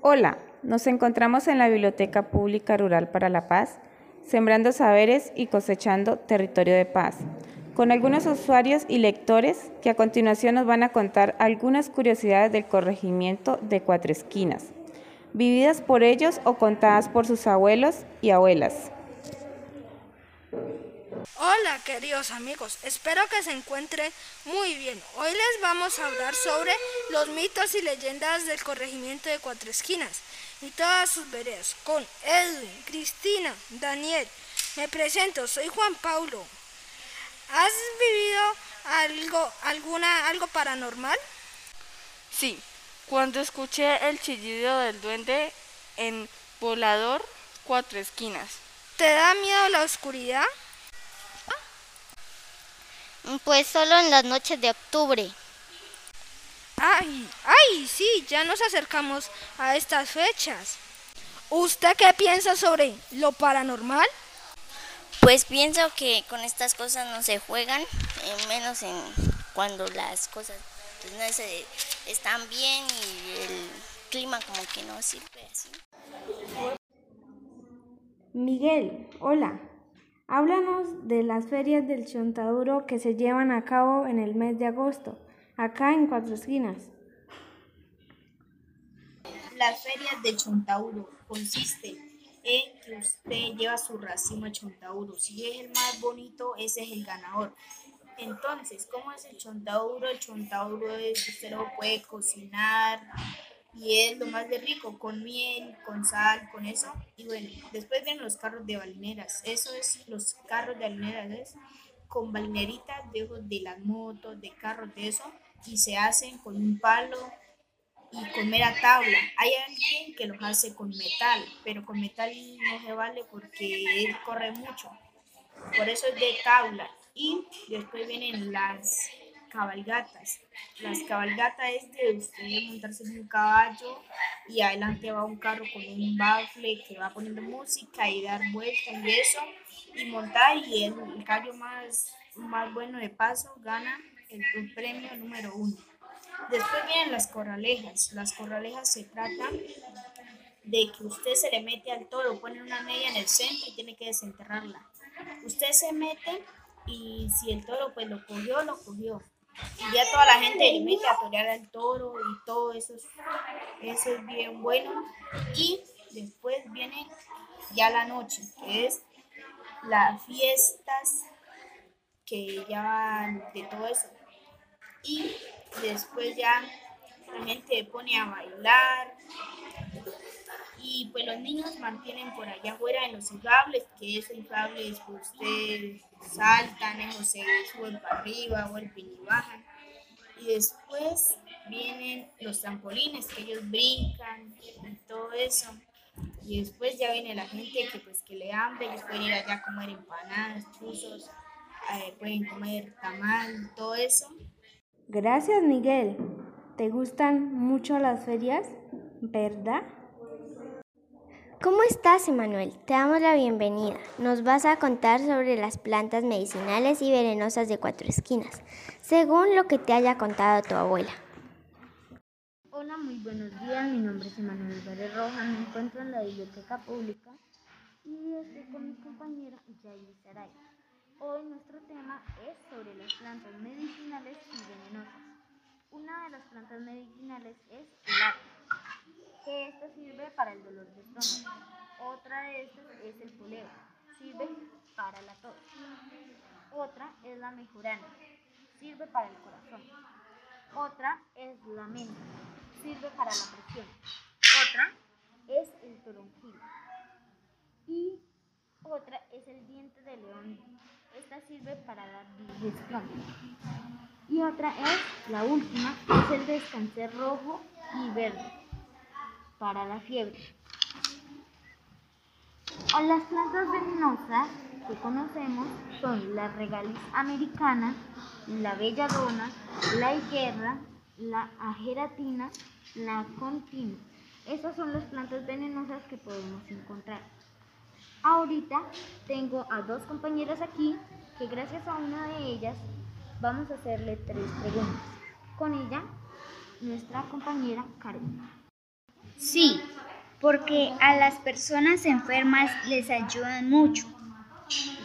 Hola, nos encontramos en la Biblioteca Pública Rural para la Paz, sembrando saberes y cosechando territorio de paz, con algunos usuarios y lectores que a continuación nos van a contar algunas curiosidades del corregimiento de Cuatro Esquinas, vividas por ellos o contadas por sus abuelos y abuelas. Hola queridos amigos, espero que se encuentren muy bien. Hoy les vamos a hablar sobre los mitos y leyendas del corregimiento de Cuatro Esquinas y todas sus veredas con Edwin, Cristina, Daniel. Me presento, soy Juan Paulo. ¿Has vivido algo, alguna, algo paranormal? Sí, cuando escuché el chillido del duende en Volador Cuatro Esquinas. ¿Te da miedo la oscuridad? Pues solo en las noches de octubre. Ay, ay, sí, ya nos acercamos a estas fechas. ¿Usted qué piensa sobre lo paranormal? Pues pienso que con estas cosas no se juegan, eh, menos en cuando las cosas pues, no se, están bien y el clima como que no sirve así. Miguel, hola. Háblanos de las ferias del Chontaduro que se llevan a cabo en el mes de agosto, acá en Cuatro Esquinas. Las ferias del Chontaduro consisten en que usted lleva su racimo de Chontaduro. Si es el más bonito, ese es el ganador. Entonces, ¿cómo es el Chontaduro? El Chontaduro es usted lo puede cocinar, y es lo más de rico, con miel, con sal, con eso. Y bueno, después vienen los carros de balineras. Eso es los carros de balineras, ¿es? con balineritas de, de las motos, de carros, de eso, y se hacen con un palo y con mera tabla. Hay alguien que los hace con metal, pero con metal no se vale porque él corre mucho. Por eso es de tabla. Y después vienen las cabalgatas. Las cabalgatas es de usted montarse en un caballo y adelante va un carro con un bafle que va poniendo música y dar vueltas y eso, y montar y el, el caballo más, más bueno de paso gana el, el premio número uno. Después vienen las corralejas. Las corralejas se trata de que usted se le mete al toro, pone una media en el centro y tiene que desenterrarla. Usted se mete y si el toro pues lo cogió, lo cogió. Y ya toda la gente le mete a torear al toro y todo eso es, eso es bien bueno. Y después viene ya la noche, que es las fiestas que ya van de todo eso. Y después ya la gente pone a bailar. Y pues los niños mantienen por allá afuera en los inflables, que esos inflables pues ustedes saltan, esos se suben para arriba, vuelven y bajan. Y después vienen los trampolines, que ellos brincan y todo eso. Y después ya viene la gente que pues que le hambre, ellos pueden ir allá a comer empanadas, chuzos, eh, pueden comer tamal, todo eso. Gracias, Miguel. ¿Te gustan mucho las ferias? ¿Verdad? ¿Cómo estás, Emanuel? Te damos la bienvenida. Nos vas a contar sobre las plantas medicinales y venenosas de cuatro esquinas, según lo que te haya contado tu abuela. Hola, muy buenos días. Mi nombre es Emanuel Vélez Rojas. Me encuentro en la biblioteca pública y estoy con mi compañera Yaeli Saray. Hoy nuestro tema es sobre las plantas medicinales y venenosas. Una de las plantas medicinales es el apio para el dolor de estómago. Otra de estas es el poleo, sirve para la tos. Otra es la mejorana, sirve para el corazón. Otra es la menta, sirve para la presión. Otra es el toronjil. Y otra es el diente de león. Esta sirve para la digestión. Y otra es, la última, es el descanser rojo y verde para la fiebre. Las plantas venenosas que conocemos son la regalis americana, la belladona, la higuerra, la ageratina, la continua. Estas son las plantas venenosas que podemos encontrar. Ahorita tengo a dos compañeras aquí que gracias a una de ellas vamos a hacerle tres preguntas. Con ella, nuestra compañera Karen. Sí, porque a las personas enfermas les ayudan mucho,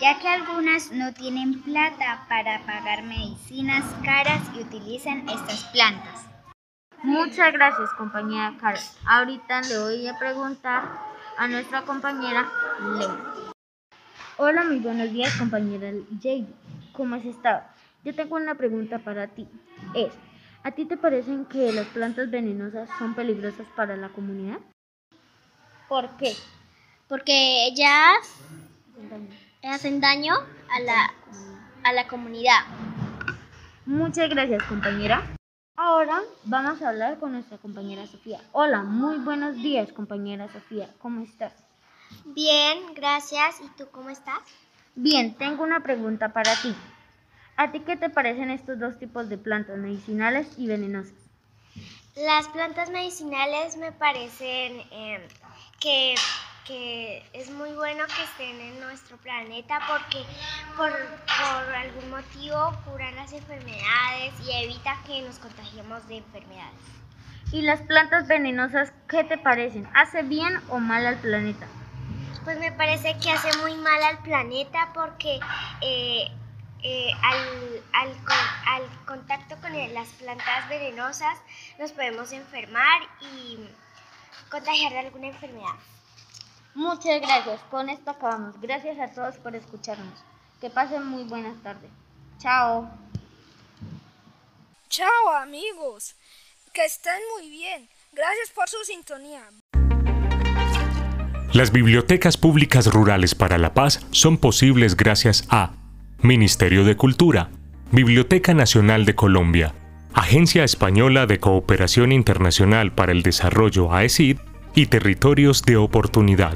ya que algunas no tienen plata para pagar medicinas caras y utilizan estas plantas. Muchas gracias, compañera Carol. Ahorita le voy a preguntar a nuestra compañera Lena. Hola, muy buenos días, compañera Jade. ¿Cómo has estado? Yo tengo una pregunta para ti. Es, ¿a ti te parecen que las plantas venenosas son peligrosas para la comunidad? ¿Por qué? Porque ellas hacen daño a la, a la comunidad. Muchas gracias, compañera. Ahora vamos a hablar con nuestra compañera Sofía. Hola, muy buenos días, compañera Sofía. ¿Cómo estás? Bien, gracias. ¿Y tú cómo estás? Bien, tengo una pregunta para ti. ¿A ti qué te parecen estos dos tipos de plantas, medicinales y venenosas? Las plantas medicinales me parecen eh, que, que, es muy bueno que estén en nuestro planeta porque por, por algún motivo curan las enfermedades y evita que nos contagiemos de enfermedades. ¿Y las plantas venenosas qué te parecen? ¿Hace bien o mal al planeta? Pues me parece que hace muy mal al planeta porque eh, eh, al, al, al, contacto con las plantas venenosas nos podemos enfermar y contagiar de alguna enfermedad. Muchas gracias. Con esto acabamos. Gracias a todos por escucharnos. Que pasen muy buenas tardes. Chao. Chao amigos. Que estén muy bien. Gracias por su sintonía. Las bibliotecas públicas rurales para la paz son posibles gracias a Ministerio de Cultura, Biblioteca Nacional de Colombia, Agencia Española de Cooperación Internacional para el Desarrollo AECID y Territorios de Oportunidad.